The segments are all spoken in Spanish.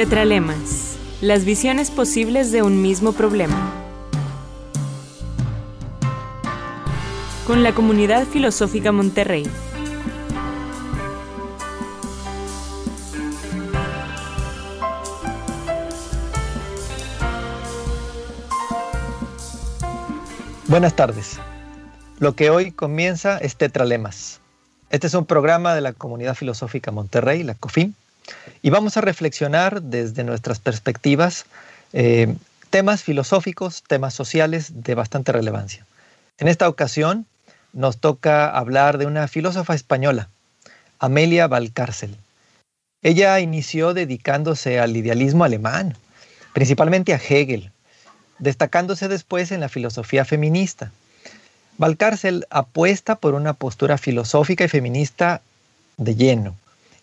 Tetralemas. Las visiones posibles de un mismo problema. Con la comunidad filosófica Monterrey. Buenas tardes. Lo que hoy comienza es Tetralemas. Este es un programa de la Comunidad Filosófica Monterrey, la COFIM, y vamos a reflexionar desde nuestras perspectivas eh, temas filosóficos, temas sociales de bastante relevancia. En esta ocasión nos toca hablar de una filósofa española, Amelia Valcárcel. Ella inició dedicándose al idealismo alemán, principalmente a Hegel, destacándose después en la filosofía feminista. Valcárcel apuesta por una postura filosófica y feminista de lleno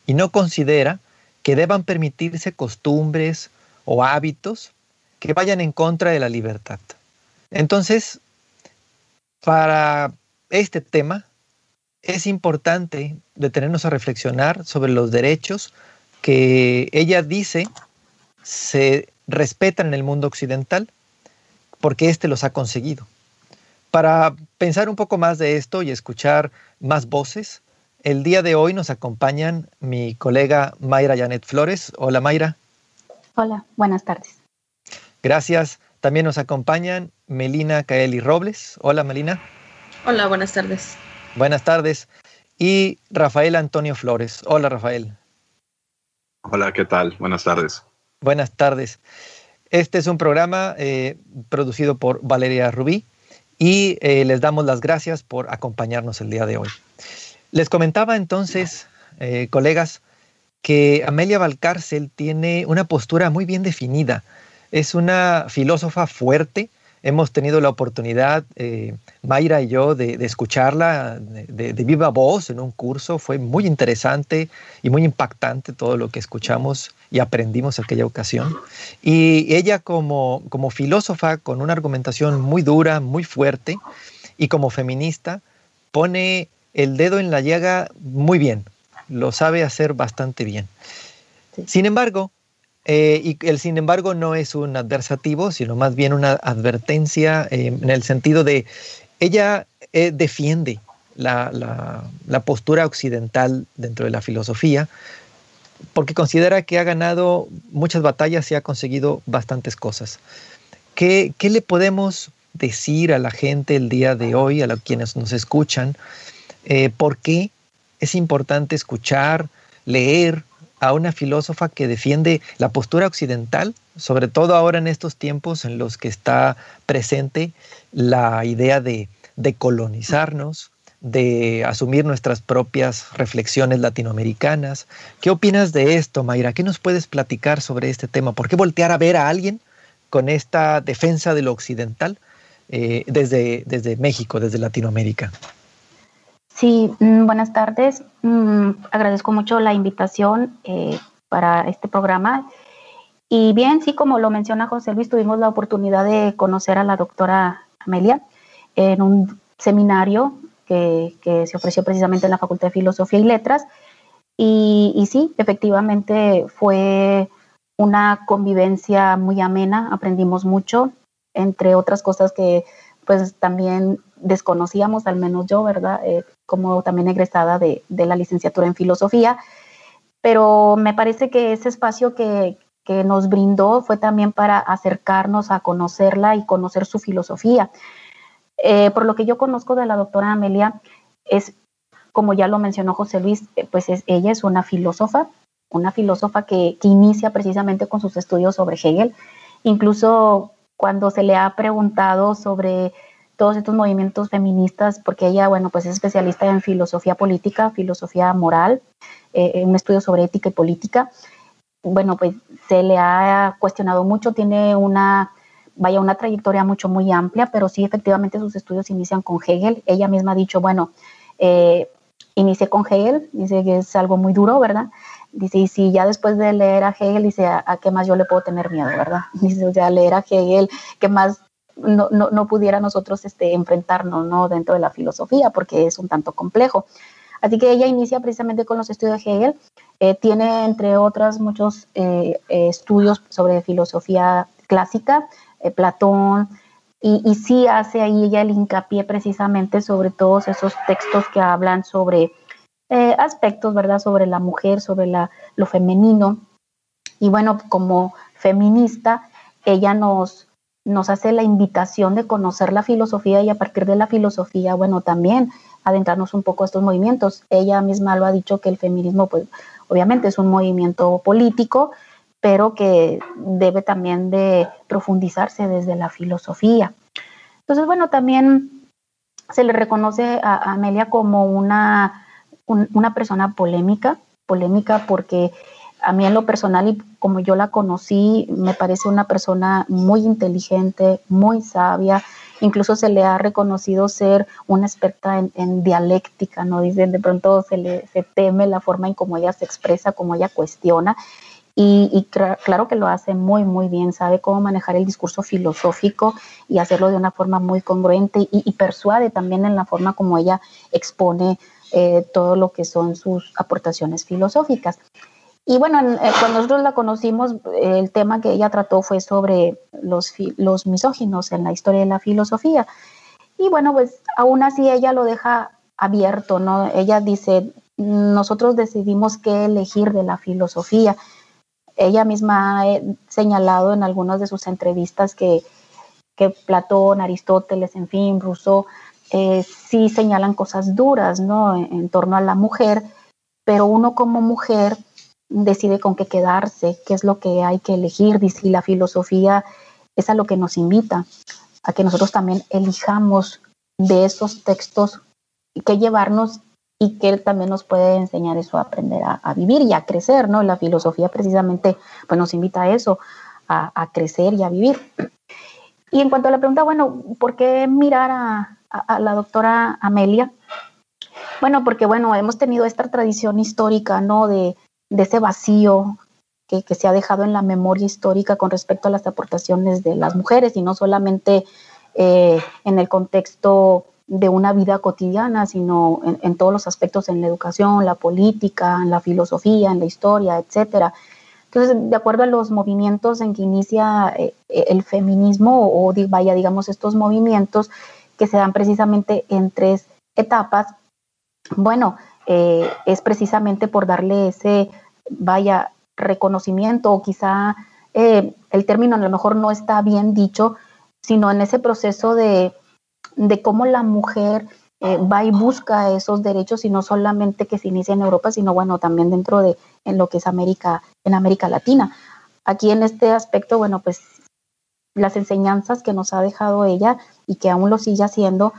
y no considera que deban permitirse costumbres o hábitos que vayan en contra de la libertad. Entonces, para este tema es importante detenernos a reflexionar sobre los derechos que ella dice se respetan en el mundo occidental porque éste los ha conseguido. Para pensar un poco más de esto y escuchar más voces, el día de hoy nos acompañan mi colega Mayra Janet Flores. Hola Mayra. Hola, buenas tardes. Gracias. También nos acompañan Melina Kaeli Robles. Hola Melina. Hola, buenas tardes. Buenas tardes. Y Rafael Antonio Flores. Hola Rafael. Hola, ¿qué tal? Buenas tardes. Buenas tardes. Este es un programa eh, producido por Valeria Rubí y eh, les damos las gracias por acompañarnos el día de hoy. Les comentaba entonces, eh, colegas, que Amelia Valcárcel tiene una postura muy bien definida. Es una filósofa fuerte, hemos tenido la oportunidad, eh, Mayra y yo, de, escucharla de, viva voz en un curso. Fue muy interesante y muy impactante todo lo que escuchamos y aprendimos aquella ocasión. Y ella como, como filósofa, con una argumentación muy dura, muy fuerte, y como feminista, pone el dedo en la llaga muy bien. Lo sabe hacer bastante bien. Sin embargo, eh, y el sin embargo no es un adversativo, sino más bien una advertencia eh, en el sentido de ella eh, defiende la, postura occidental dentro de la filosofía, porque considera que ha ganado muchas batallas y ha conseguido bastantes cosas. ¿Qué, qué le podemos decir a la gente el día de hoy, a los quienes nos escuchan? ¿Por qué es importante escuchar, leer, a una filósofa que defiende la postura occidental, sobre todo ahora en estos tiempos en los que está presente la idea de, colonizarnos, de asumir nuestras propias reflexiones latinoamericanas. ¿Qué opinas de esto, Mayra? ¿Qué nos puedes platicar sobre este tema? ¿Por qué voltear a ver a alguien con esta defensa de lo occidental eh, desde México, desde Latinoamérica? Sí, mm, buenas tardes. Mm, agradezco mucho la invitación eh, para este programa. Y bien, sí, como lo menciona José Luis, tuvimos la oportunidad de conocer a la doctora Amelia en un seminario que, se ofreció precisamente en la Facultad de Filosofía y Letras. Y, sí, efectivamente fue una convivencia muy amena, aprendimos mucho, entre otras cosas que pues también desconocíamos, al menos yo, ¿verdad? Eh, como también egresada de, la licenciatura en filosofía. Pero me parece que ese espacio que, nos brindó fue también para acercarnos a conocerla y conocer su filosofía. Eh, por lo que yo conozco de la doctora Amelia, es, como ya lo mencionó José Luis, eh, pues ella es una filósofa, una filósofa que, que, inicia precisamente con sus estudios sobre Hegel. Incluso cuando se le ha preguntado sobre todos estos movimientos feministas, porque ella, bueno, pues es especialista en filosofía política, filosofía moral, eh, un estudio sobre ética y política. Bueno, pues se le ha cuestionado mucho, tiene una, vaya, una trayectoria mucho, muy amplia, pero sí, efectivamente sus estudios inician con Hegel. Ella misma ha dicho, bueno, eh, inicié con Hegel, dice que es algo muy duro, ¿verdad? Dice, y si ya después de leer a Hegel, dice, ¿a, qué más yo le puedo tener miedo, verdad? Dice, o sea, leer a Hegel, ¿qué más no, no, no pudiera nosotros este, enfrentarnos ¿no? dentro de la filosofía, porque es un tanto complejo. Así que ella inicia precisamente con los estudios de Hegel. Eh, tiene, entre otras, muchos eh, estudios sobre filosofía clásica, Platón, y, y, sí hace ahí ella el hincapié precisamente sobre todos esos textos que hablan sobre aspectos, ¿verdad?, sobre la mujer, sobre la, lo femenino. Y bueno, como feminista, ella nos, nos hace la invitación de conocer la filosofía y a partir de la filosofía, bueno, también adentrarnos un poco a estos movimientos. Ella misma lo ha dicho que el feminismo, pues obviamente es un movimiento político, pero que debe también de profundizarse desde la filosofía. Entonces, bueno, también se le reconoce a Amelia como una, una persona polémica, polémica porque a mí en lo personal y como yo la conocí, me parece una persona muy inteligente, muy sabia, incluso se le ha reconocido ser una experta en, dialéctica, ¿no? Dicen, de pronto se le se teme la forma en cómo ella se expresa, cómo ella cuestiona. Y, claro que lo hace muy, muy bien, sabe cómo manejar el discurso filosófico y hacerlo de una forma muy congruente y, persuade también en la forma como ella expone eh, todo lo que son sus aportaciones filosóficas. Y bueno, eh, cuando nosotros la conocimos, el tema que ella trató fue sobre los, los misóginos en la historia de la filosofía. Y bueno, pues aún así ella lo deja abierto, ¿no? Ella dice, nosotros decidimos qué elegir de la filosofía. Ella misma ha eh, señalado en algunas de sus entrevistas que, que Platón, Aristóteles, en fin, Rousseau, eh, sí señalan cosas duras, ¿no? en torno a la mujer, pero uno como mujer decide con qué quedarse, qué es lo que hay que elegir, y la filosofía es a lo que nos invita, a que nosotros también elijamos de esos textos que llevarnos y que él también nos puede enseñar eso a aprender a, vivir y a crecer, ¿no? La filosofía precisamente pues nos invita a eso, a, crecer y a vivir. Y en cuanto a la pregunta, bueno, ¿por qué mirar a, a la doctora Amelia? Bueno, porque bueno, hemos tenido esta tradición histórica, ¿no? De, de ese vacío que, se ha dejado en la memoria histórica con respecto a las aportaciones de las mujeres y no solamente eh, en el contexto de una vida cotidiana, sino en, todos los aspectos, en la educación, la política, en la filosofía, en la historia, etcétera. Entonces, de acuerdo a los movimientos en que inicia eh, el feminismo, o, vaya, digamos, estos movimientos que se dan precisamente en tres etapas, bueno, eh, es precisamente por darle ese, vaya, reconocimiento o quizá eh, el término a lo mejor no está bien dicho, sino en ese proceso de, de cómo la mujer eh, va y busca esos derechos y no solamente que se inicia en Europa, sino bueno, también dentro de en lo que es América, en América Latina. Aquí en este aspecto, bueno, pues las enseñanzas que nos ha dejado ella y que aún lo sigue haciendo,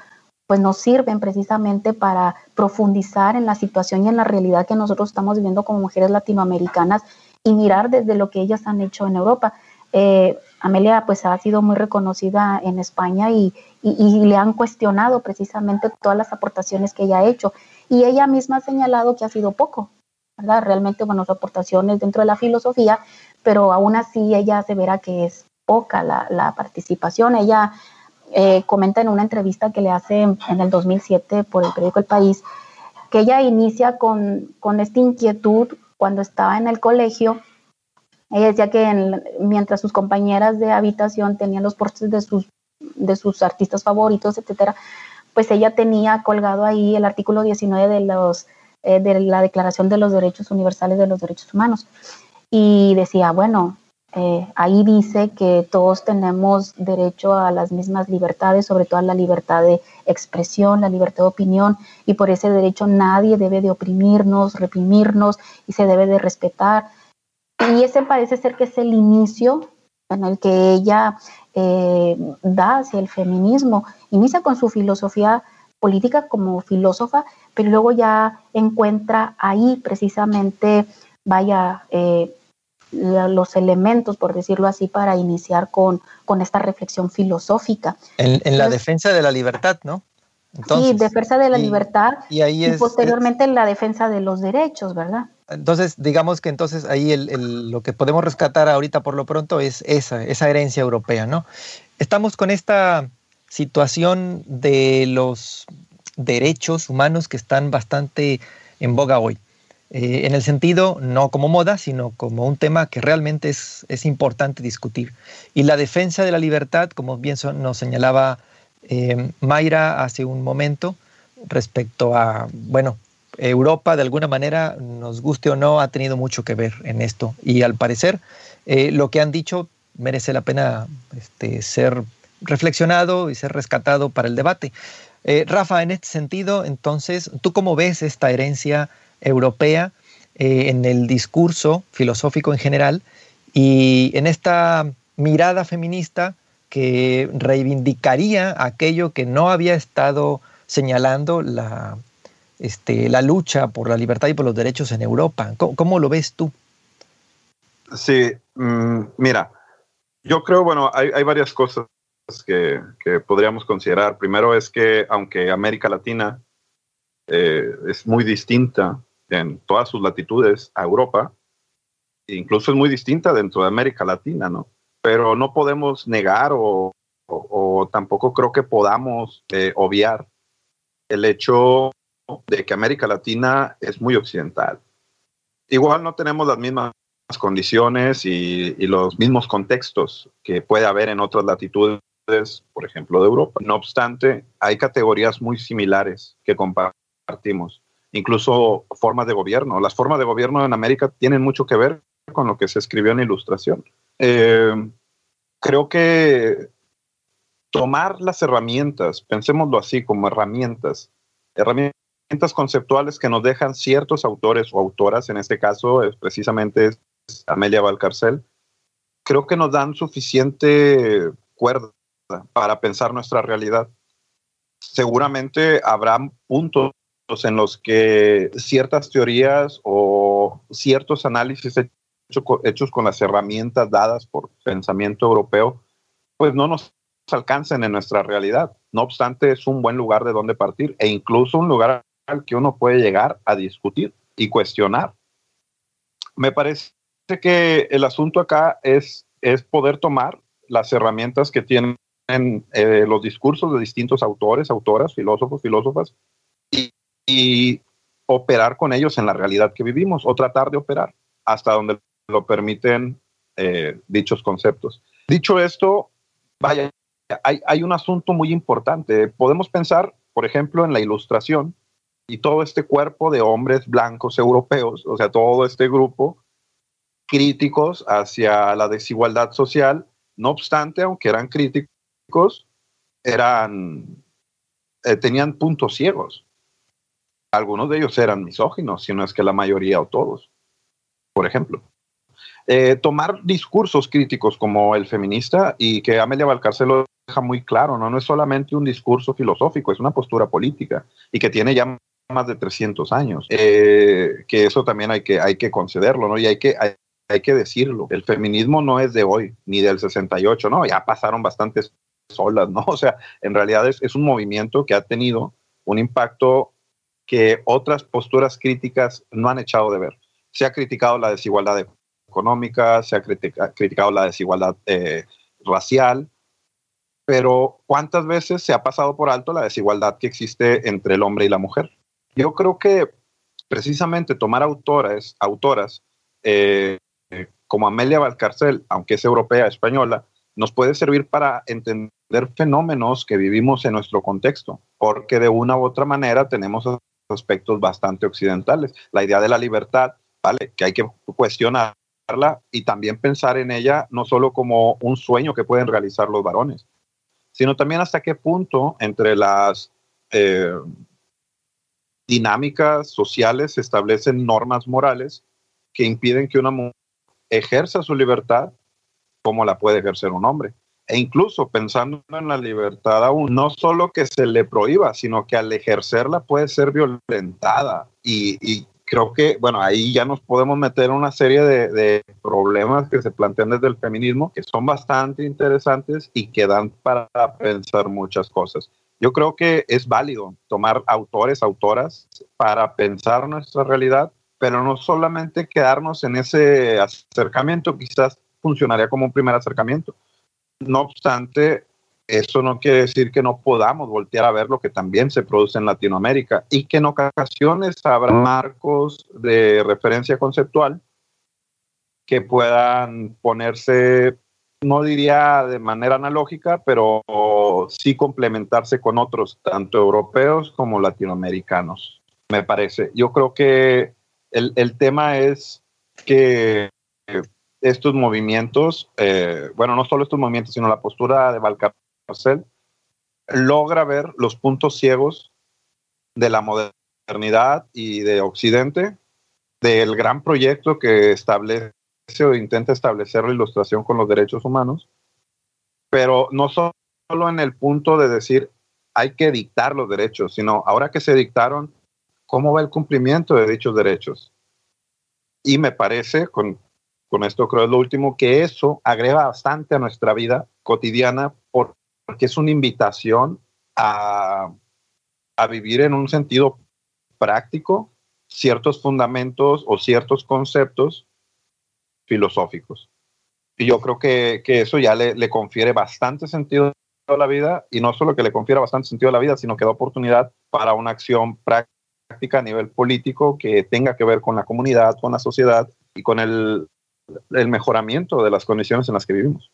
pues nos sirven precisamente para profundizar en la situación y en la realidad que nosotros estamos viviendo como mujeres latinoamericanas y mirar desde lo que ellas han hecho en Europa. Eh, Amelia pues ha sido muy reconocida en España y, le han cuestionado precisamente todas las aportaciones que ella ha hecho y ella misma ha señalado que ha sido poco, ¿verdad? Realmente, bueno, sus aportaciones dentro de la filosofía, pero aún así ella se verá que es poca la, la participación. Ella eh, comenta en una entrevista que le hace en el 2007 por el periódico El País, que ella inicia con, con esta inquietud cuando estaba en el colegio. Ella decía que mientras sus compañeras de habitación tenían los portes de sus, de sus artistas favoritos, etcétera, pues ella tenía colgado ahí el artículo 19 de, los, eh, de la Declaración de los Derechos Universales de los Derechos Humanos. Y decía, bueno, eh, ahí dice que todos tenemos derecho a las mismas libertades, sobre todo a la libertad de expresión, la libertad de opinión, y por ese derecho nadie debe de oprimirnos, reprimirnos y se debe de respetar. Y ese parece ser que es el inicio en el que ella eh, da hacia el feminismo. Inicia con su filosofía política como filósofa, pero luego ya encuentra ahí precisamente, vaya, eh, los elementos, por decirlo así, para iniciar con, con esta reflexión filosófica. En, la defensa de la libertad, ¿no? sí, defensa de la libertad y, ahí posteriormente en la defensa de los derechos, ¿verdad? Entonces, digamos que entonces ahí el, lo que podemos rescatar ahorita por lo pronto es esa, esa herencia europea, ¿no? Estamos con esta situación de los derechos humanos que están bastante en boga hoy. Eh, en el sentido no como moda, sino como un tema que realmente es, es importante discutir. Y la defensa de la libertad, como bien nos señalaba eh, Mayra hace un momento, respecto a, bueno, Europa de alguna manera, nos guste o no, ha tenido mucho que ver en esto. Y al parecer, eh, lo que han dicho merece la pena este, ser reflexionado y ser rescatado para el debate. Rafa, en este sentido, entonces, ¿tú cómo ves esta herencia europea eh, en el discurso filosófico en general y en esta mirada feminista que reivindicaría aquello que no había estado señalando la, este, la lucha por la libertad y por los derechos en Europa. ¿Cómo, lo ves tú? Sí, mm, mira, yo creo, bueno, hay, hay varias cosas que, que, podríamos considerar. Primero es que aunque América Latina eh, es muy distinta en todas sus latitudes a Europa, incluso es muy distinta dentro de América Latina, ¿no? Pero no podemos negar o, tampoco creo que podamos eh, obviar el hecho de que América Latina es muy occidental. Igual no tenemos las mismas condiciones y, y, los mismos contextos que puede haber en otras latitudes, por ejemplo, de Europa. No obstante, hay categorías muy similares que compartimos incluso formas de gobierno. Las formas de gobierno en América tienen mucho que ver con lo que se escribió en Ilustración. Eh, creo que tomar las herramientas, pensémoslo así, como herramientas, herramientas conceptuales que nos dejan ciertos autores o autoras, en este caso es precisamente Amelia Valcarcel, creo que nos dan suficiente cuerda para pensar nuestra realidad. Seguramente habrá puntos en los que ciertas teorías o ciertos análisis hechos con las herramientas dadas por pensamiento europeo, pues no nos alcancen en nuestra realidad. No obstante, es un buen lugar de donde partir e incluso un lugar al que uno puede llegar a discutir y cuestionar. Me parece que el asunto acá es, es poder tomar las herramientas que tienen eh, los discursos de distintos autores, autoras, filósofos, filósofas, y, operar con ellos en la realidad que vivimos o tratar de operar hasta donde lo permiten eh, dichos conceptos. Dicho esto, vaya, hay, hay un asunto muy importante. Podemos pensar, por ejemplo, en la ilustración y todo este cuerpo de hombres blancos europeos, o sea, todo este grupo críticos hacia la desigualdad social, no obstante, aunque eran críticos, eran, eh, tenían puntos ciegos algunos de ellos eran misóginos, si no es que la mayoría o todos, por ejemplo. Eh, tomar discursos críticos como el feminista y que Amelia Valcárcel lo deja muy claro, ¿no? no es solamente un discurso filosófico, es una postura política y que tiene ya más de 300 años, eh, que eso también hay que, hay que concederlo, ¿no? Y hay que, hay, hay, que decirlo, el feminismo no es de hoy, ni del 68, ¿no? Ya pasaron bastantes olas, ¿no? O sea, en realidad es, es un movimiento que ha tenido un impacto que otras posturas críticas no han echado de ver. Se ha criticado la desigualdad económica, se ha criticado la desigualdad eh, racial, pero ¿cuántas veces se ha pasado por alto la desigualdad que existe entre el hombre y la mujer? Yo creo que precisamente tomar autoras, autoras eh, como Amelia Valcarcel, aunque es europea, española, nos puede servir para entender fenómenos que vivimos en nuestro contexto, porque de una u otra manera tenemos aspectos bastante occidentales. La idea de la libertad, ¿vale? Que hay que cuestionarla y también pensar en ella no solo como un sueño que pueden realizar los varones, sino también hasta qué punto entre las eh, dinámicas sociales se establecen normas morales que impiden que una mujer ejerza su libertad como la puede ejercer un hombre e incluso pensando en la libertad aún, no solo que se le prohíba, sino que al ejercerla puede ser violentada. Y, creo que, bueno, ahí ya nos podemos meter en una serie de, de, problemas que se plantean desde el feminismo, que son bastante interesantes y que dan para pensar muchas cosas. Yo creo que es válido tomar autores, autoras, para pensar nuestra realidad, pero no solamente quedarnos en ese acercamiento, quizás funcionaría como un primer acercamiento, no obstante, eso no quiere decir que no podamos voltear a ver lo que también se produce en Latinoamérica y que en ocasiones habrá marcos de referencia conceptual que puedan ponerse, no diría de manera analógica, pero sí complementarse con otros, tanto europeos como latinoamericanos, me parece. Yo creo que el, el tema es que estos movimientos, eh, bueno, no solo estos movimientos, sino la postura de Valcarcel, logra ver los puntos ciegos de la modernidad y de Occidente, del gran proyecto que establece o intenta establecer la ilustración con los derechos humanos, pero no solo en el punto de decir hay que dictar los derechos, sino ahora que se dictaron, ¿cómo va el cumplimiento de dichos derechos? Y me parece, con, con esto creo es lo último, que eso agrega bastante a nuestra vida cotidiana porque es una invitación a, a vivir en un sentido práctico ciertos fundamentos o ciertos conceptos filosóficos. Y yo creo que, que eso ya le, le, confiere bastante sentido a la vida y no solo que le confiera bastante sentido a la vida, sino que da oportunidad para una acción práctica a nivel político que tenga que ver con la comunidad, con la sociedad y con el, el mejoramiento de las condiciones en las que vivimos.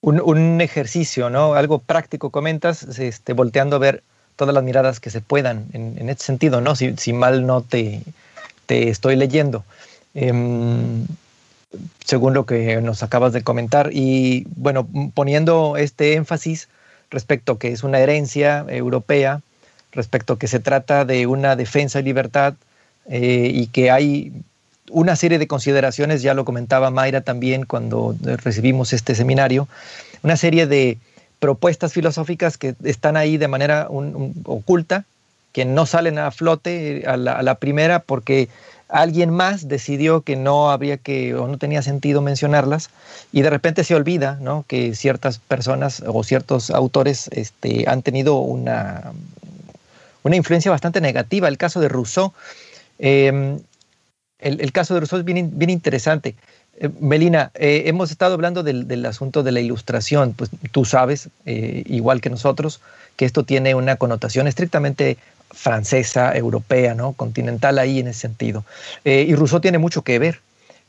Un, un, ejercicio, ¿no? Algo práctico, comentas, este, volteando a ver todas las miradas que se puedan en, en este sentido, ¿no? Si, si, mal no te, te estoy leyendo. Eh, según lo que nos acabas de comentar. Y bueno, poniendo este énfasis respecto que es una herencia europea, respecto que se trata de una defensa y libertad eh, y que hay una serie de consideraciones, ya lo comentaba Mayra también cuando recibimos este seminario, una serie de propuestas filosóficas que están ahí de manera un, oculta, que no salen a flote a la, a la, primera porque alguien más decidió que no habría que o no tenía sentido mencionarlas y de repente se olvida ¿no? que ciertas personas o ciertos autores este, han tenido una, una influencia bastante negativa. El caso de Rousseau eh, el, caso de Rousseau es bien, interesante. Eh, Melina, eh, hemos estado hablando del, asunto de la ilustración, pues tú sabes, eh, igual que nosotros, que esto tiene una connotación estrictamente francesa, europea, ¿no? continental ahí en ese sentido. Y Rousseau tiene mucho que ver.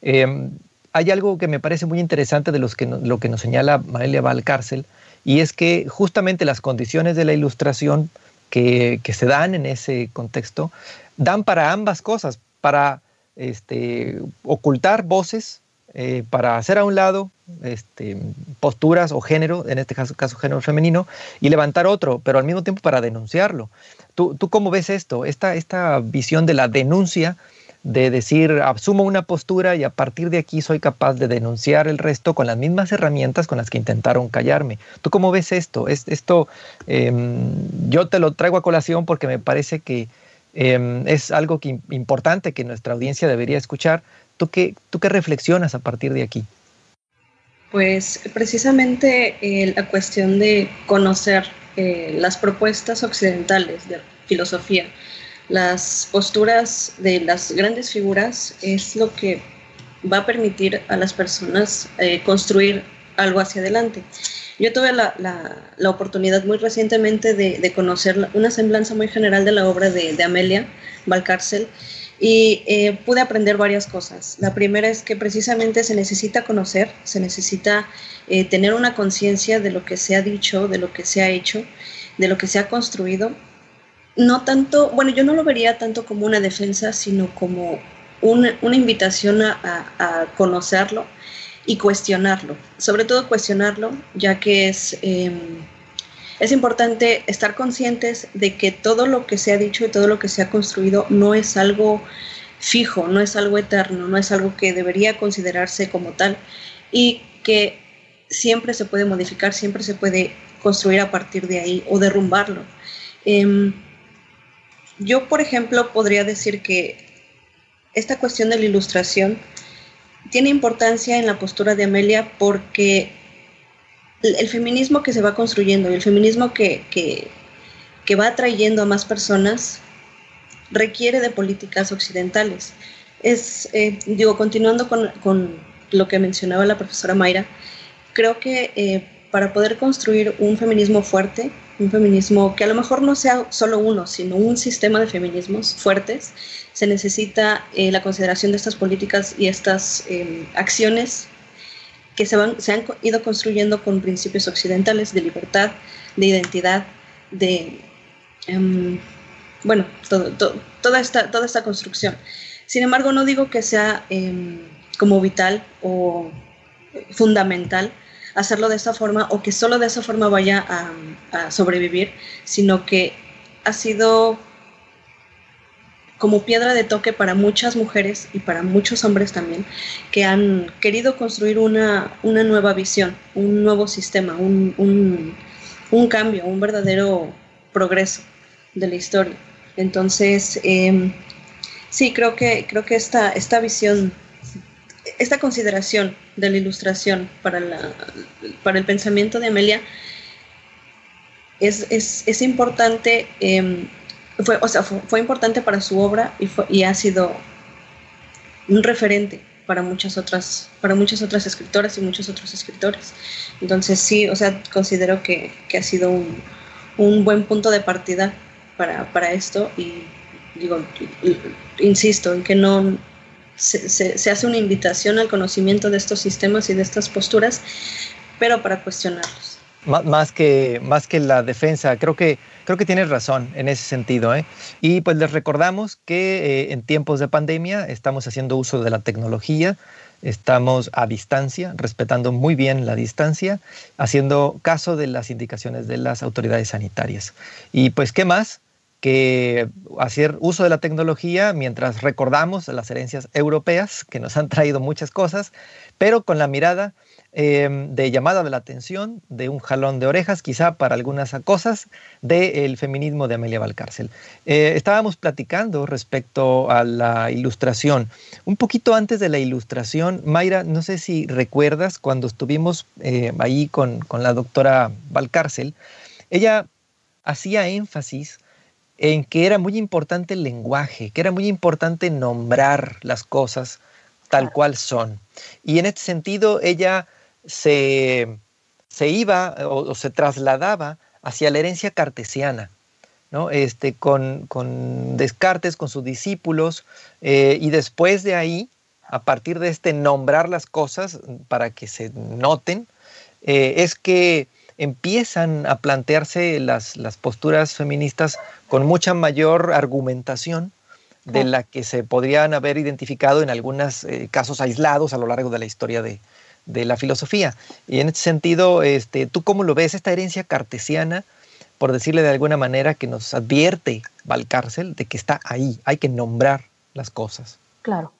hay algo que me parece muy interesante de lo que nos señala Maelia Valcárcel, y es que justamente las condiciones de la ilustración que, que se dan en ese contexto dan para ambas cosas, para este, ocultar voces, eh, para hacer a un lado este, posturas o género, en este caso, género femenino, y levantar otro, pero al mismo tiempo para denunciarlo. ¿Tú, tú cómo ves esto? Esta, esta visión de la denuncia, de decir, asumo una postura y a partir de aquí soy capaz de denunciar el resto con las mismas herramientas con las que intentaron callarme. ¿Tú cómo ves esto? Es, esto eh, yo te lo traigo a colación porque me parece que eh, es algo que, importante que nuestra audiencia debería escuchar. ¿Tú qué, ¿Tú qué reflexionas a partir de aquí? Pues precisamente eh, la cuestión de conocer eh, las propuestas occidentales de filosofía, las posturas de las grandes figuras es lo que va a permitir a las personas eh, construir algo hacia adelante. Yo tuve la, la, la oportunidad muy recientemente de, de, conocer una semblanza muy general de la obra de, de Amelia Valcárcel y eh, pude aprender varias cosas. La primera es que precisamente se necesita conocer, se necesita eh, tener una conciencia de lo que se ha dicho, de lo que se ha hecho, de lo que se ha construido. No tanto, bueno, yo no lo vería tanto como una defensa, sino como una, una invitación a, a, a conocerlo y cuestionarlo, sobre todo cuestionarlo, ya que es, eh, es importante estar conscientes de que todo lo que se ha dicho y todo lo que se ha construido no es algo fijo, no es algo eterno, no es algo que debería considerarse como tal y que siempre se puede modificar, siempre se puede construir a partir de ahí o derrumbarlo. Eh, yo, por ejemplo, podría decir que esta cuestión de la ilustración tiene importancia en la postura de Amelia porque el, feminismo que se va construyendo y el feminismo que, que, que, va atrayendo a más personas requiere de políticas occidentales. Es, eh, digo, continuando con, con, lo que mencionaba la profesora Mayra, creo que eh, para poder construir un feminismo fuerte, un feminismo que a lo mejor no sea solo uno, sino un sistema de feminismos fuertes, se necesita eh, la consideración de estas políticas y estas em, acciones que se, van, se han ido construyendo con principios occidentales de libertad, de identidad, de, em, bueno, toda, esta, toda esta construcción. Sin embargo, no digo que sea em, como vital o fundamental hacerlo de esa forma o que solo de esa forma vaya a, sobrevivir, sino que ha sido como piedra de toque para muchas mujeres y para muchos hombres también, que han querido construir una, una nueva visión, un nuevo sistema, un, cambio, un verdadero progreso de la historia. Entonces, em, sí, creo que, creo que esta, esta visión esta consideración de la ilustración para, la, para el pensamiento de Amelia es, es, es importante, em, fue, o sea, fue, importante para su obra y, fue, y ha sido un referente para muchas otras, para muchas otras escritoras y muchos otros escritores. Entonces sí, o sea, considero que, que ha sido un, un, buen punto de partida para, para esto y digo, insisto en que no, se, hace una invitación al conocimiento de estos sistemas y de estas posturas, pero para cuestionarlos. Más que, más que la defensa, creo que, creo que tienes razón en ese sentido. ¿eh? Y pues les recordamos que eh, en tiempos de pandemia estamos haciendo uso de la tecnología, estamos a distancia, respetando muy bien la distancia, haciendo caso de las indicaciones de las autoridades sanitarias. Y pues, ¿qué más? que hacer uso de la tecnología mientras recordamos las herencias europeas que nos han traído muchas cosas, pero con la mirada em, de llamada de la atención, de un jalón de orejas quizá para algunas cosas del feminismo de Amelia Valcárcel. Eh, estábamos platicando respecto a la ilustración. Un poquito antes de la ilustración, Mayra, no sé si recuerdas cuando estuvimos eh, ahí con, con la doctora Valcárcel, ella hacía énfasis en que era muy importante el lenguaje, que era muy importante nombrar las cosas tal cual son. Y en este sentido ella se, iba o, se trasladaba hacia la herencia cartesiana, ¿no? este, con, Descartes, con sus discípulos, eh, y después de ahí, a partir de este nombrar las cosas para que se noten, eh, es que empiezan a plantearse las, las posturas feministas con mucha mayor argumentación de la que se podrían haber identificado en algunos eh, casos aislados a lo largo de la historia de, la filosofía. Y en este sentido, este, ¿tú cómo lo ves esta herencia cartesiana, por decirle de alguna manera, que nos advierte Valcárcel de que está ahí, hay que nombrar las cosas? Claro.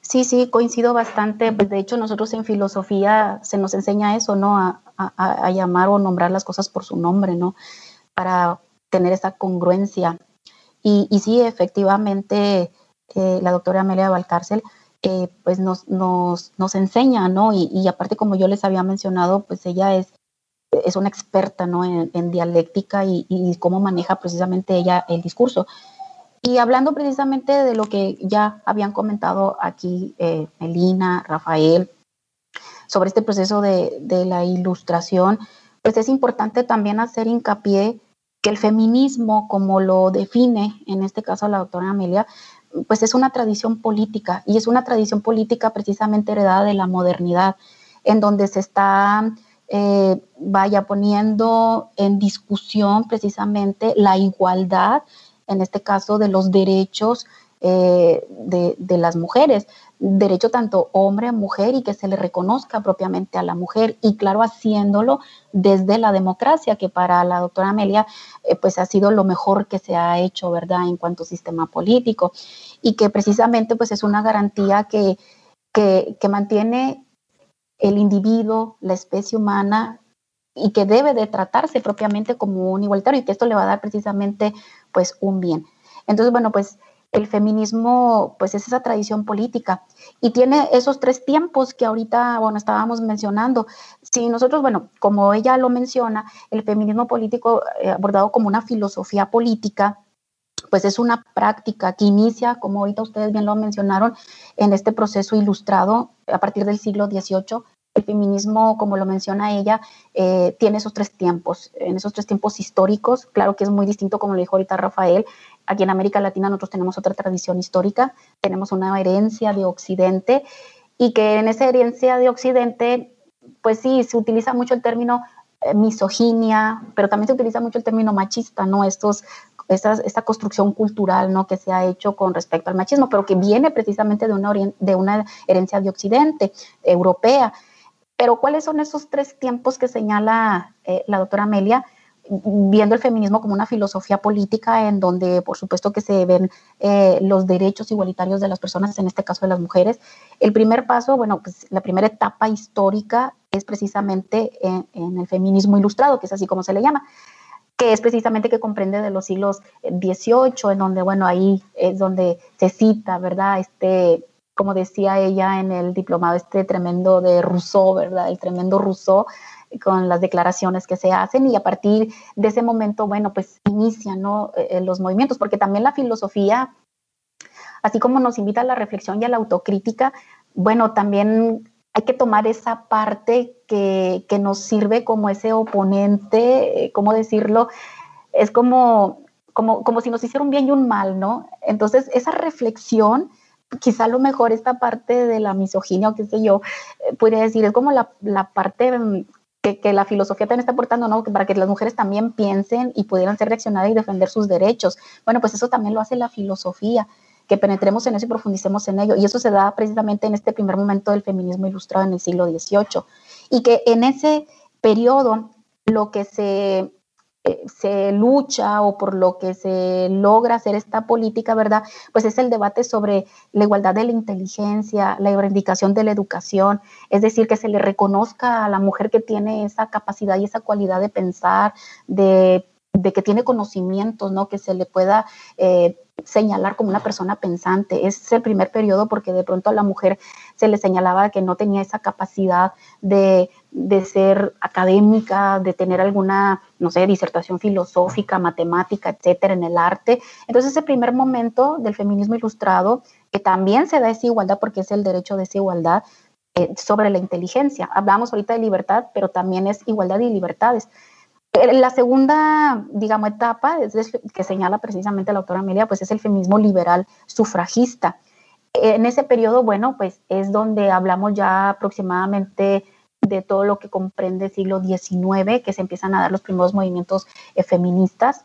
Sí, sí, coincido bastante. Pues de hecho, nosotros en filosofía se nos enseña eso, ¿no? A, a, llamar o nombrar las cosas por su nombre, ¿no? Para tener esa congruencia. Y, y sí, efectivamente, eh, la doctora Amelia Valcárcel, eh, pues nos, nos, nos, enseña, ¿no? Y, y, aparte, como yo les había mencionado, pues ella es, es una experta, ¿no? En, en dialéctica y, y, cómo maneja precisamente ella el discurso. Y hablando precisamente de lo que ya habían comentado aquí eh, Rafael, sobre este proceso de, de, la ilustración, pues es importante también hacer hincapié que el feminismo, como lo define en este caso la doctora Amelia, pues es una tradición política y es una tradición política precisamente heredada de la modernidad, en donde se está, eh, vaya poniendo en discusión precisamente la igualdad en este caso de los derechos eh, de, las mujeres, derecho tanto hombre, mujer y que se le reconozca propiamente a la mujer y claro, haciéndolo desde la democracia, que para la doctora Amelia eh, pues ha sido lo mejor que se ha hecho, ¿verdad?, en cuanto a sistema político y que precisamente pues es una garantía que, que, que mantiene el individuo, la especie humana y que debe de tratarse propiamente como un igualitario y que esto le va a dar precisamente pues un bien. Entonces, bueno, pues el feminismo pues es esa tradición política y tiene esos tres tiempos que ahorita, bueno, estábamos mencionando. Si nosotros, bueno, como ella lo menciona, el feminismo político eh, abordado como una filosofía política, pues es una práctica que inicia, como ahorita ustedes bien lo mencionaron, en este proceso ilustrado a partir del siglo XVIII. El feminismo, como lo menciona ella, eh, tiene esos tres tiempos, en esos tres tiempos históricos, claro que es muy distinto, como lo dijo ahorita Rafael, aquí en América Latina nosotros tenemos otra tradición histórica, tenemos una herencia de Occidente y que en esa herencia de Occidente, pues sí, se utiliza mucho el término eh, misoginia, pero también se utiliza mucho el término machista, ¿no? Estos esta, construcción cultural ¿no? que se ha hecho con respecto al machismo, pero que viene precisamente de una, de una herencia de Occidente, europea. Pero ¿cuáles son esos tres tiempos que señala eh, la doctora Amelia? viendo el feminismo como una filosofía política en donde por supuesto que se ven eh, los derechos igualitarios de las personas, en este caso de las mujeres. El primer paso, bueno, pues la primera etapa histórica es precisamente en el feminismo ilustrado, que es así como se le llama que es precisamente que comprende de los siglos XVIII, en donde, bueno, ahí es donde se cita, ¿verdad? Este, como decía ella en el diplomado, este tremendo de Rousseau, ¿verdad? El tremendo Rousseau con las declaraciones que se hacen y a partir de ese momento, bueno, pues inician ¿no? Eh, eh, los movimientos, porque también la filosofía, así como nos invita a la reflexión y a la autocrítica, bueno, también hay que tomar esa parte que, nos sirve como ese oponente, eh, ¿cómo decirlo? Es como, como, como si nos hiciera un bien y un mal, ¿no? Entonces, esa reflexión, quizá lo mejor esta parte de la misoginia o qué sé yo, eh, podría decir, es como la, parte mm, que, que, la filosofía también está aportando, ¿no? Para que las mujeres también piensen y pudieran ser reaccionadas y defender sus derechos. Bueno, pues eso también lo hace la filosofía que penetremos en eso y profundicemos en ello. Y eso se da precisamente en este primer momento del feminismo ilustrado en el siglo XVIII. Y que en ese periodo lo que se, se lucha o por lo que se logra hacer esta política, ¿verdad? Pues es el debate sobre la igualdad de la inteligencia, la reivindicación de la educación, es decir, que se le reconozca a la mujer que tiene esa capacidad y esa cualidad de pensar, de, de que tiene conocimientos, ¿no? Que se le pueda... Eh, señalar como una persona pensante. Es el primer periodo porque de pronto a la mujer se le señalaba que no tenía esa capacidad de, ser académica, de tener alguna, no sé, disertación filosófica, matemática, etcétera, en el arte. Entonces, ese primer momento del feminismo ilustrado, que también se da esa igualdad porque es el derecho de esa igualdad, eh, sobre la inteligencia. Hablamos ahorita de libertad, pero también es igualdad y libertades. La segunda, digamos, etapa que señala precisamente la autora Amelia, pues es el feminismo liberal sufragista. En ese periodo, bueno, pues es donde hablamos ya aproximadamente de todo lo que comprende el siglo XIX, que se empiezan a dar los primeros movimientos eh, feministas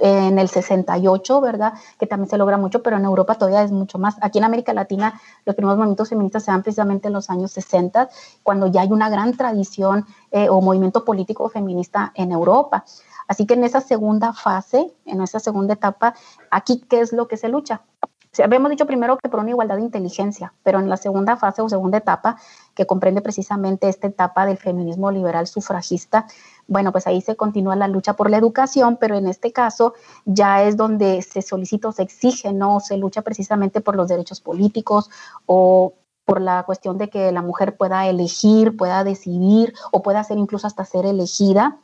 en el 68, ¿verdad? Que también se logra mucho, pero en Europa todavía es mucho más. Aquí en América Latina los primeros movimientos feministas se dan precisamente en los años 60, cuando ya hay una gran tradición eh, o movimiento político feminista en Europa. Así que en esa segunda fase, en esa segunda etapa, aquí, ¿qué es lo que se lucha? Habíamos dicho primero que por una igualdad de inteligencia, pero en la segunda fase o segunda etapa, que comprende precisamente esta etapa del feminismo liberal sufragista, bueno, pues ahí se continúa la lucha por la educación, pero en este caso ya es donde se solicita o se exige, ¿no? Se lucha precisamente por los derechos políticos o por la cuestión de que la mujer pueda elegir, pueda decidir o pueda ser incluso hasta ser elegida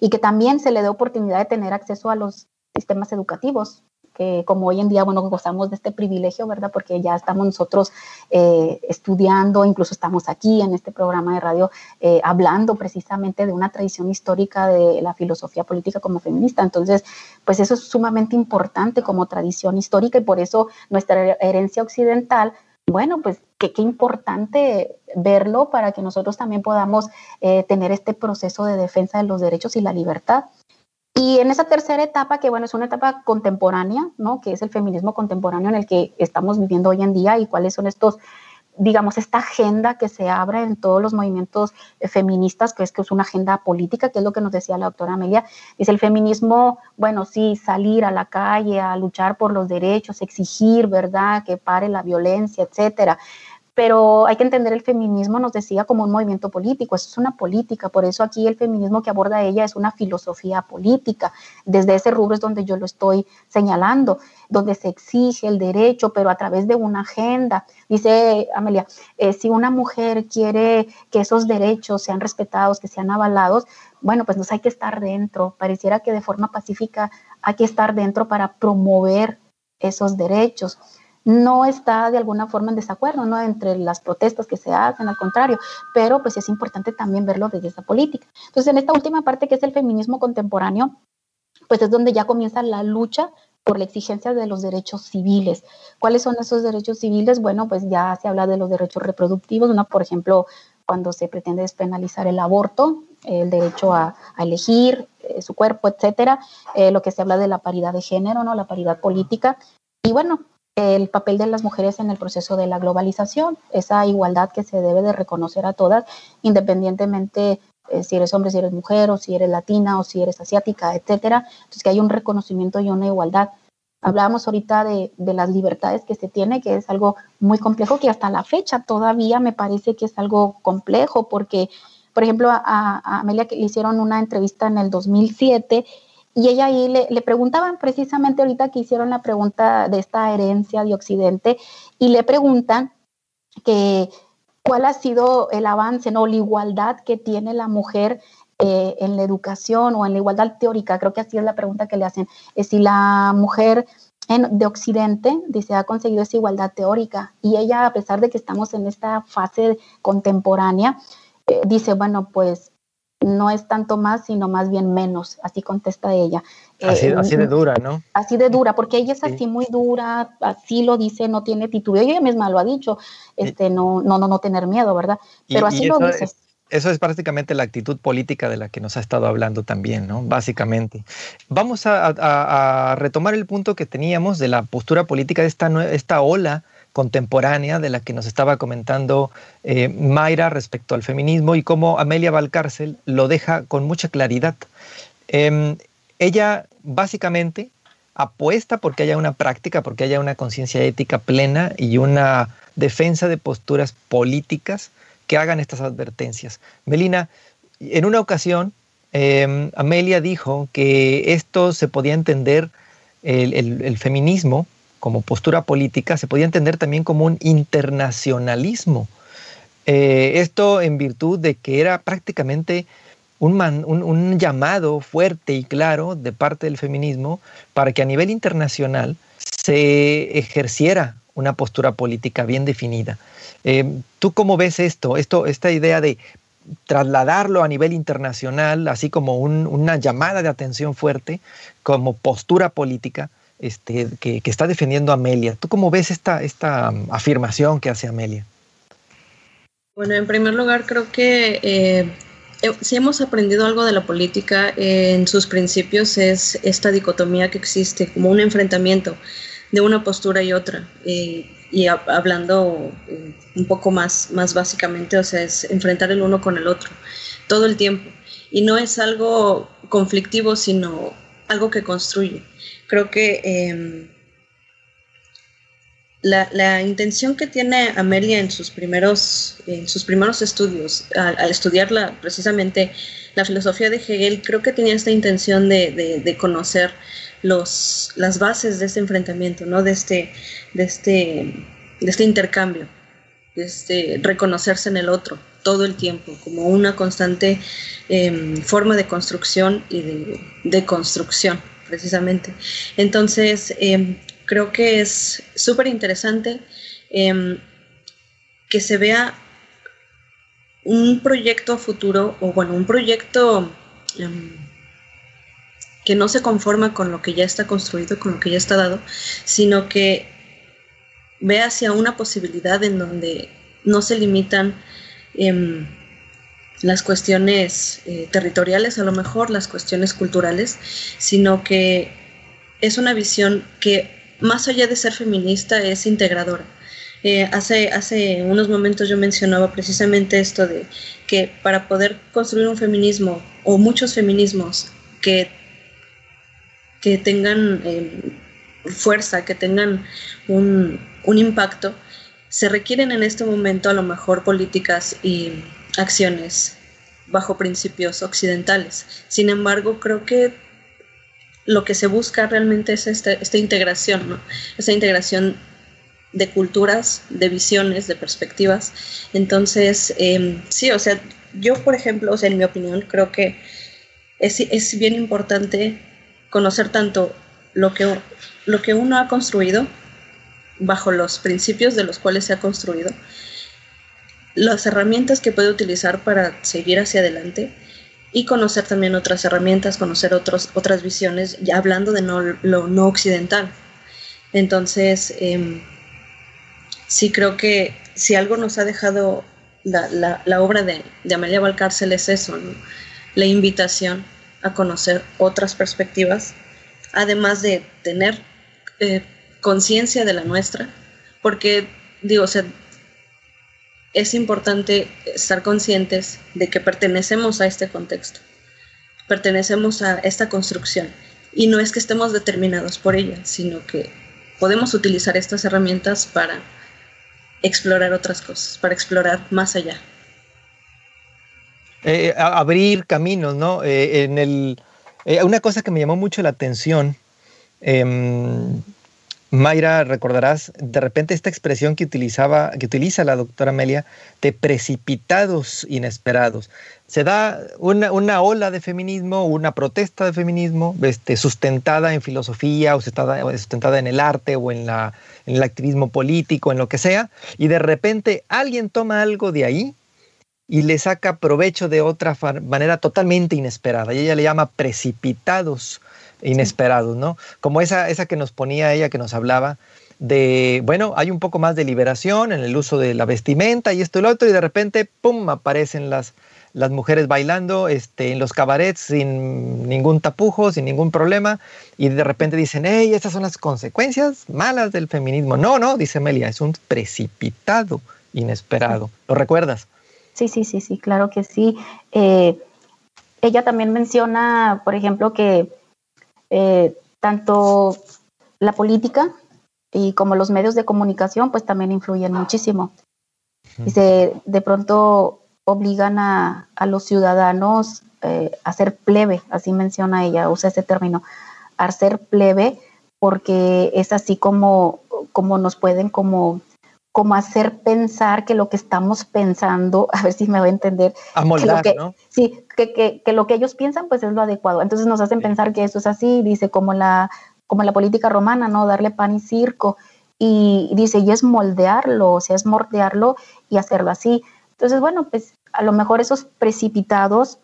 y que también se le dé oportunidad de tener acceso a los sistemas educativos, que como hoy en día, bueno, gozamos de este privilegio, ¿verdad? Porque ya estamos nosotros eh, estudiando, incluso estamos aquí en este programa de radio eh, hablando precisamente de una tradición histórica de la filosofía política como feminista. Entonces, pues eso es sumamente importante como tradición histórica y por eso nuestra herencia occidental bueno, pues qué, importante verlo para que nosotros también podamos eh, tener este proceso de defensa de los derechos y la libertad. Y en esa tercera etapa, que bueno, es una etapa contemporánea, ¿no? Que es el feminismo contemporáneo en el que estamos viviendo hoy en día y cuáles son estos, digamos, esta agenda que se abre en todos los movimientos eh, feministas, que es que es una agenda política, que es lo que nos decía la doctora Amelia. Dice el feminismo, bueno, sí, salir a la calle a luchar por los derechos, exigir, ¿verdad? Que pare la violencia, etcétera pero hay que entender el feminismo, nos decía, como un movimiento político, eso es una política, por eso aquí el feminismo que aborda ella es una filosofía política, desde ese rubro es donde yo lo estoy señalando, donde se exige el derecho, pero a través de una agenda. Dice Amelia, eh, si una mujer quiere que esos derechos sean respetados, que sean avalados, bueno, pues nos hay que estar dentro, pareciera que de forma pacífica hay que estar dentro para promover esos derechos no está de alguna forma en desacuerdo, ¿no? Entre las protestas que se hacen, al contrario, pero pues es importante también verlo desde esa política. Entonces, en esta última parte que es el feminismo contemporáneo, pues es donde ya comienza la lucha por la exigencia de los derechos civiles. ¿Cuáles son esos derechos civiles? Bueno, pues ya se habla de los derechos reproductivos, ¿no? Por ejemplo, cuando se pretende despenalizar el aborto, el derecho a, elegir eh, su cuerpo, etcétera, eh, lo que se habla de la paridad de género, ¿no? La paridad política. Y bueno, el papel de las mujeres en el proceso de la globalización, esa igualdad que se debe de reconocer a todas, independientemente eh, si eres hombre, si eres mujer, o si eres latina, o si eres asiática, etcétera. Entonces, que hay un reconocimiento y una igualdad. Hablábamos ahorita de, de, las libertades que se tiene, que es algo muy complejo, que hasta la fecha todavía me parece que es algo complejo, porque, por ejemplo, a, a Amelia le hicieron una entrevista en el 2007 y ella ahí le, preguntaban precisamente ahorita que hicieron la pregunta de esta herencia de Occidente y le preguntan que cuál ha sido el avance, ¿no? La igualdad que tiene la mujer eh, en la educación o en la igualdad teórica. Creo que así es la pregunta que le hacen. Es si la mujer en, de Occidente, dice, ha conseguido esa igualdad teórica. Y ella, a pesar de que estamos en esta fase contemporánea, eh, dice, bueno, pues no es tanto más, sino más bien menos, así contesta ella. Así, así, de dura, ¿no? Así de dura, porque ella es así muy dura, así lo dice, no tiene titubeo, ella misma lo ha dicho, este, no, no, no, no tener miedo, ¿verdad? Pero así lo dice. eso es prácticamente la actitud política de la que nos ha estado hablando también, ¿no? Básicamente. Vamos a, a retomar el punto que teníamos de la postura política de esta, esta ola contemporánea de la que nos estaba comentando eh, Mayra respecto al feminismo y cómo Amelia Valcárcel lo deja con mucha claridad. Eh, ella básicamente apuesta porque haya una práctica, porque haya una conciencia ética plena y una defensa de posturas políticas que hagan estas advertencias. Melina, en una ocasión, eh, Amelia dijo que esto se podía entender, el feminismo, como postura política, se podía entender también como un internacionalismo. Eh, esto en virtud de que era prácticamente un, un, llamado fuerte y claro de parte del feminismo para que a nivel internacional se ejerciera una postura política bien definida. Eh, ¿Tú cómo ves esto? esto? Esta idea de trasladarlo a nivel internacional, así como un, una llamada de atención fuerte, como postura política, este, que, que, está defendiendo Amelia. ¿Tú cómo ves esta, esta um, afirmación que hace Amelia? Bueno, en primer lugar, creo que eh, eh, si hemos aprendido algo de la política eh, en sus principios es esta dicotomía que existe, como un enfrentamiento de una postura y otra. Eh, y a, hablando un poco más, más básicamente, o sea, es enfrentar el uno con el otro todo el tiempo. Y no es algo conflictivo, sino algo que construye creo que eh, la, la, intención que tiene Amelia en sus primeros, en sus primeros estudios, al, al, estudiar precisamente la filosofía de Hegel, creo que tenía esta intención de, de, de conocer los, las bases de este enfrentamiento, ¿no? de, este, de, este, de este intercambio, de este reconocerse en el otro todo el tiempo, como una constante eh, forma de construcción y de, de construcción precisamente. Entonces, eh, creo que es súper interesante eh, que se vea un proyecto futuro, o bueno, un proyecto que no se conforma con lo que ya está construido, con lo que ya está dado, sino que ve hacia una posibilidad en donde no se limitan em, las cuestiones eh, territoriales, a lo mejor las cuestiones culturales, sino que es una visión que más allá de ser feminista es integradora. Eh, hace, hace unos momentos yo mencionaba precisamente esto de que para poder construir un feminismo o muchos feminismos que, que tengan eh, fuerza, que tengan un, un impacto, se requieren en este momento a lo mejor políticas y acciones bajo principios occidentales. Sin embargo, creo que lo que se busca realmente es esta, esta integración, ¿no? Esta integración de culturas, de visiones, de perspectivas. Entonces, eh, sí, o sea, yo, por ejemplo, o sea, en mi opinión, creo que es, es bien importante conocer tanto lo que, lo que uno ha construido bajo los principios de los cuales se ha construido, las herramientas que puede utilizar para seguir hacia adelante y conocer también otras herramientas, conocer otros, otras visiones, ya hablando de no, lo no occidental. Entonces, em, sí creo que si algo nos ha dejado la, la, obra de, de, Amelia Valcárcel es eso, la invitación a conocer otras perspectivas, además de tener eh, conciencia de la nuestra, porque digo, o sea, es importante estar conscientes de que pertenecemos a este contexto, pertenecemos a esta construcción, y no es que estemos determinados por ella, sino que podemos utilizar estas herramientas para explorar otras cosas, para explorar más allá. Eh, abrir caminos, ¿no? Eh, en el, eh, una cosa que me llamó mucho la atención, em, Mayra, recordarás de repente esta expresión que utilizaba, que utiliza la doctora Amelia, de precipitados inesperados. Se da una, ola de feminismo, una protesta de feminismo, este, sustentada en filosofía o sustentada, en el arte o en, en el activismo político, en lo que sea, y de repente alguien toma algo de ahí y le saca provecho de otra manera totalmente inesperada. Y ella le llama precipitados inesperados, ¿no? Como esa, esa que nos ponía ella, que nos hablaba de, bueno, hay un poco más de liberación en el uso de la vestimenta y esto y lo otro, y de repente, ¡pum!, aparecen las, las mujeres bailando este, en los cabarets sin ningún tapujo, sin ningún problema, y de repente dicen, hey, estas son las consecuencias malas del feminismo. No, no, dice Melia, es un precipitado inesperado. ¿Lo recuerdas? Sí, sí, sí, sí, claro que sí. Eh, ella también menciona, por ejemplo, que eh, tanto la política y como los medios de comunicación, pues también influyen muchísimo. Dice, de pronto obligan a, los ciudadanos eh, a ser plebe, así menciona ella, usa ese término, a ser plebe, porque es así como, como nos pueden como como hacer pensar que lo que estamos pensando, a ver si me va a entender, que ¿no? sí, que, que, que, lo que ellos piensan pues es lo adecuado. Entonces nos hacen pensar que eso es así, dice como la, como la política romana, ¿no? Darle pan y circo. Y dice, y es moldearlo, o sea, es mordearlo y hacerlo así. Entonces, bueno, pues a lo mejor esos precipitados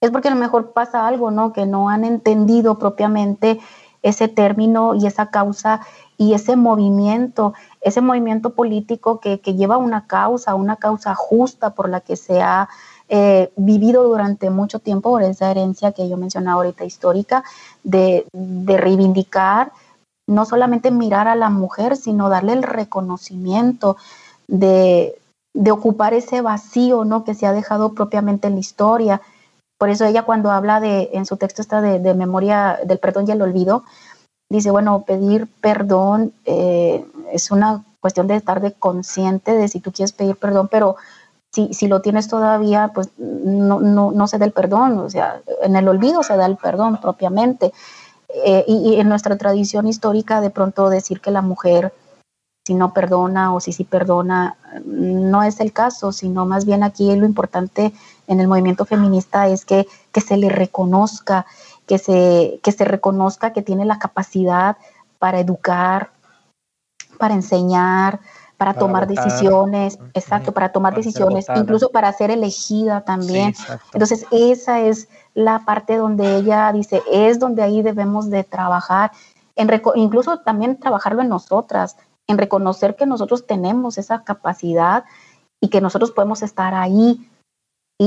es porque a lo mejor pasa algo, ¿no? Que no han entendido propiamente ese término y esa causa y ese movimiento, ese movimiento político que, lleva una causa, una causa justa por la que se ha eh, vivido durante mucho tiempo por esa herencia que yo mencionaba ahorita histórica, de, reivindicar, no solamente mirar a la mujer, sino darle el reconocimiento de, ocupar ese vacío ¿no? que se ha dejado propiamente en la historia. Por eso ella cuando habla de, en su texto está de, de memoria del perdón y el olvido, dice, bueno, pedir perdón eh, es una cuestión de estar de consciente de si tú quieres pedir perdón, pero si, si lo tienes todavía, pues no, no, no se da el perdón, o sea, en el olvido se da el perdón propiamente. Eh, y, en nuestra tradición histórica, de pronto decir que la mujer, si no perdona o si sí perdona, no es el caso, sino más bien aquí lo importante en el movimiento feminista es que, que se le reconozca que se, que se reconozca que tiene la capacidad para educar, para enseñar, para, tomar decisiones, exacto, para tomar decisiones, incluso para ser elegida también. Entonces, esa es la parte donde ella dice, es donde ahí debemos de trabajar, en incluso también trabajarlo en nosotras, en reconocer que nosotros tenemos esa capacidad y que nosotros podemos estar ahí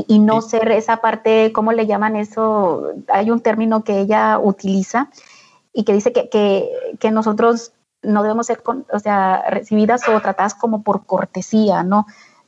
y, no ser esa parte, ¿cómo le llaman eso? Hay un término que ella utiliza y que dice que, que, nosotros no debemos ser, o sea, recibidas o tratadas como por cortesía, ¿no?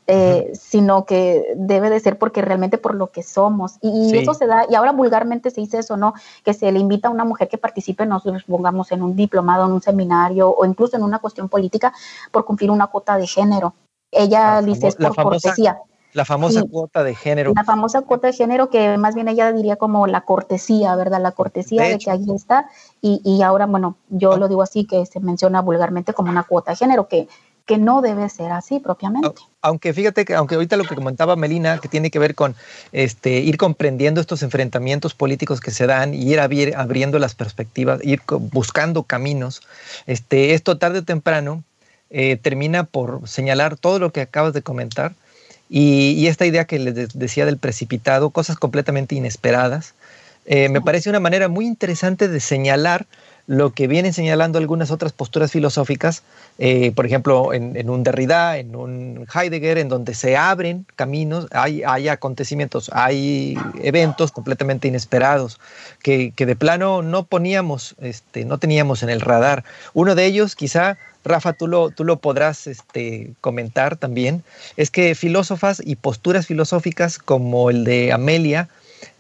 Eh, sino que debe de ser porque realmente por lo que somos. Y, eso se da, y ahora vulgarmente se dice eso, ¿no? Que se le invita a una mujer que participe, nosotros pongamos en un diplomado, en un seminario o incluso en una cuestión política por cumplir una cuota de género. Ella dice es por cortesía. La famosa cuota de género. La famosa cuota de género que más bien ella diría como la cortesía, ¿verdad? La cortesía de, que ahí está. Y, y, ahora, bueno, yo lo digo así, que se menciona vulgarmente como una cuota de género, que, que no debe ser así propiamente. Aunque fíjate que, aunque ahorita lo que comentaba Melina, que tiene que ver con este, ir comprendiendo estos enfrentamientos políticos que se dan y ir abriendo las perspectivas, ir buscando caminos, este, esto tarde o temprano eh, termina por señalar todo lo que acabas de comentar y, esta idea que les decía del precipitado, cosas completamente inesperadas, eh, me parece una manera muy interesante de señalar lo que vienen señalando algunas otras posturas filosóficas, eh, por ejemplo, en, un Derrida, en un Heidegger, en donde se abren caminos, hay, hay acontecimientos, hay eventos completamente inesperados que, de plano no poníamos, este, no teníamos en el radar. Uno de ellos, quizá, Rafa, tú lo, tú lo podrás este, comentar también, es que filósofas y posturas filosóficas como el de Amelia,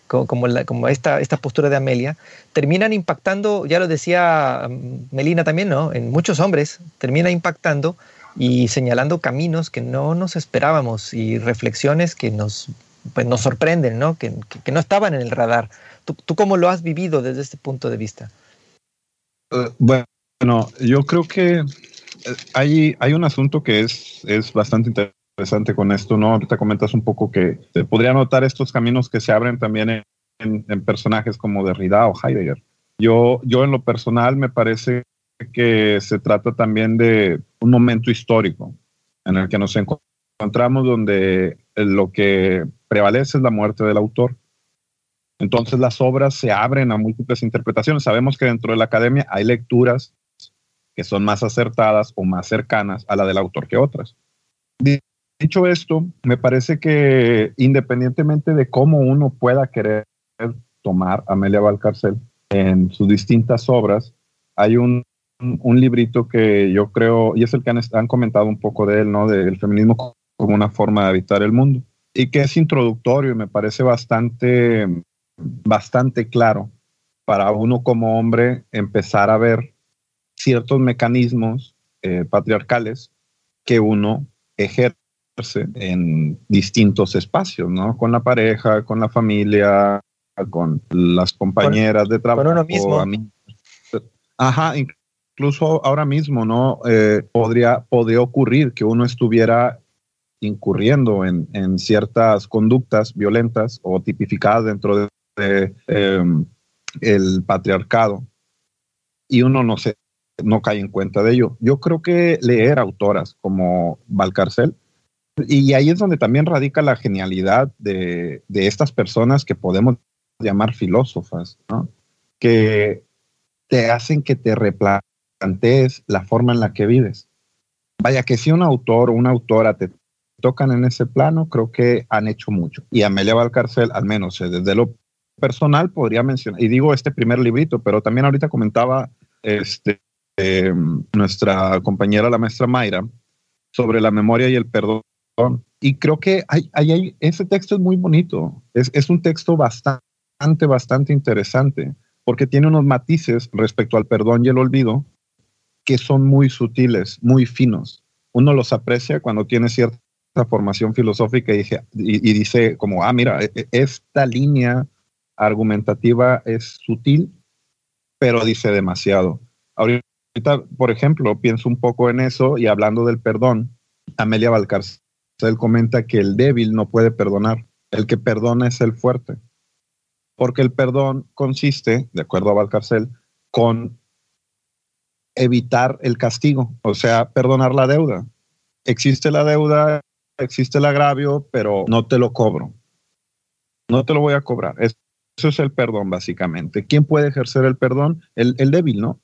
como, como esta, esta postura de Amelia, terminan impactando, ya lo decía mm, Melina también, ¿no? En muchos hombres, termina impactando y señalando caminos que no nos esperábamos y reflexiones que nos, pues, nos sorprenden, ¿no? Que, que, no estaban en el radar. ¿Tú, ¿Tú, cómo lo has vivido desde este punto de vista? Uh, bueno, yo creo que eh, hay, hay un asunto que es, es bastante interesante interesante con esto, ¿no? Ahorita comentas un poco que se podría notar estos caminos que se abren también en, personajes como Derrida o Heidegger. Yo, yo en lo personal me parece que se trata también de un momento histórico en el que nos encontramos donde lo que prevalece es la muerte del autor. Entonces las obras se abren a múltiples interpretaciones. Sabemos que dentro de la academia hay lecturas que son más acertadas o más cercanas a la del autor que otras. Dicho esto, me parece que independientemente de cómo uno pueda querer tomar Amelia Valcarcel en sus distintas obras, hay un, librito que yo creo, y es el que han, comentado un poco de él, ¿no? Del feminismo como una forma de habitar el mundo, y que es introductorio y me parece bastante, bastante claro para uno como hombre empezar a ver ciertos mecanismos eh, patriarcales que uno ejerce en distintos espacios, ¿no? Con la pareja, con la familia, con las compañeras de trabajo. Con uno mismo. Ajá, incluso ahora mismo, ¿no? Eh, podría, podría ocurrir que uno estuviera incurriendo en, en, ciertas conductas violentas o tipificadas dentro de, em, el patriarcado y uno no se no cae en cuenta de ello. Yo creo que leer autoras como Valcarcel y ahí es donde también radica la genialidad de, estas personas que podemos llamar filósofas, ¿no? que te hacen que te replantees la forma en la que vives. Vaya que si un autor o una autora te tocan en ese plano, creo que han hecho mucho. Y Amelia Valcarcel, al menos eh, desde lo personal, podría mencionar, y digo este primer librito, pero también ahorita comentaba este, eh, nuestra compañera, la maestra Mayra, sobre la memoria y el perdón y creo que hay, hay, ese texto es muy bonito. Es, es, un texto bastante, bastante interesante, porque tiene unos matices respecto al perdón y el olvido que son muy sutiles, muy finos. Uno los aprecia cuando tiene cierta formación filosófica y, y, dice como, ah, mira, e, e, esta línea argumentativa es sutil, pero dice demasiado. Ahorita, por ejemplo, pienso un poco en eso y hablando del perdón, Amelia Valcarce él comenta que el débil no puede perdonar, el que perdona es el fuerte, porque el perdón consiste, de acuerdo a Valcarcel, con evitar el castigo, o sea, perdonar la deuda. Existe la deuda, existe el agravio, pero no te lo cobro. No te lo voy a cobrar. Eso es el perdón, básicamente. ¿Quién puede ejercer el perdón? El, el débil, ¿no?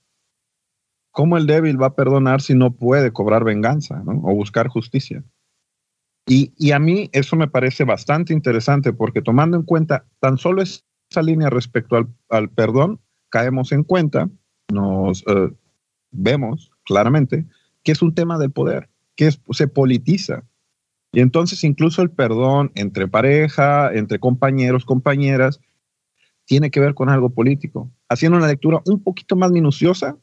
¿Cómo el débil va a perdonar si no puede cobrar venganza ¿no? o buscar justicia? Y, a mí eso me parece bastante interesante porque tomando en cuenta tan solo esa línea respecto al, perdón, caemos en cuenta, nos eh, vemos claramente que es un tema del poder, que se politiza. Y entonces incluso el perdón entre pareja, entre compañeros, compañeras, tiene que ver con algo político. Haciendo una lectura un poquito más minuciosa,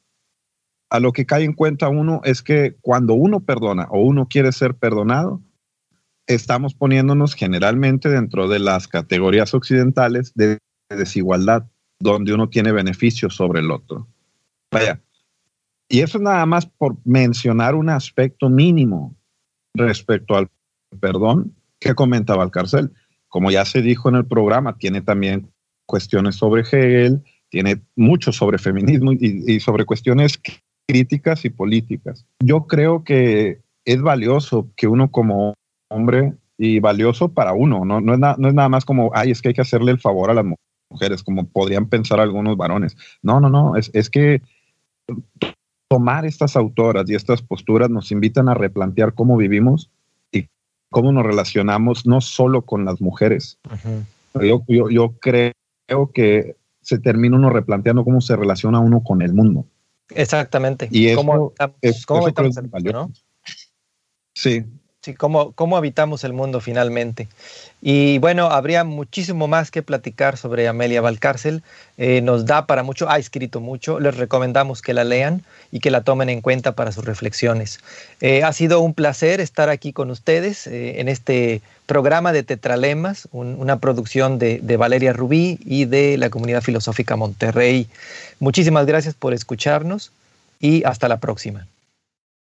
a lo que cae en cuenta uno es que cuando uno perdona o uno quiere ser perdonado, estamos poniéndonos generalmente dentro de las categorías occidentales de desigualdad, donde uno tiene beneficios sobre el otro. Vaya, Y eso es nada más por mencionar un aspecto mínimo respecto al perdón que comentaba el cárcel. Como ya se dijo en el programa, tiene también cuestiones sobre Hegel, tiene mucho sobre feminismo y, sobre cuestiones críticas y políticas. Yo creo que es valioso que uno como hombre y valioso para uno, no, no, es, no es nada más como, ay, es que hay que hacerle el favor a las mujeres, como podrían pensar algunos varones. No, no, no, es, es que tomar estas autoras y estas posturas nos invitan a replantear cómo vivimos y cómo nos relacionamos no solo con las mujeres. yo, yo, yo, creo que se termina uno replanteando cómo se relaciona uno con el mundo. Exactamente. Y eso, ¿Cómo, es, cómo ¿no? Sí, Sí, cómo, cómo habitamos el mundo finalmente. Y bueno, habría muchísimo más que platicar sobre Amelia Valcárcel. Eh, nos da para mucho, ha escrito mucho. Les recomendamos que la lean y que la tomen en cuenta para sus reflexiones. Eh, ha sido un placer estar aquí con ustedes eh, en este programa de Tetralemas, una producción de, de Valeria Rubí y de la Comunidad Filosófica Monterrey. Muchísimas gracias por escucharnos y hasta la próxima.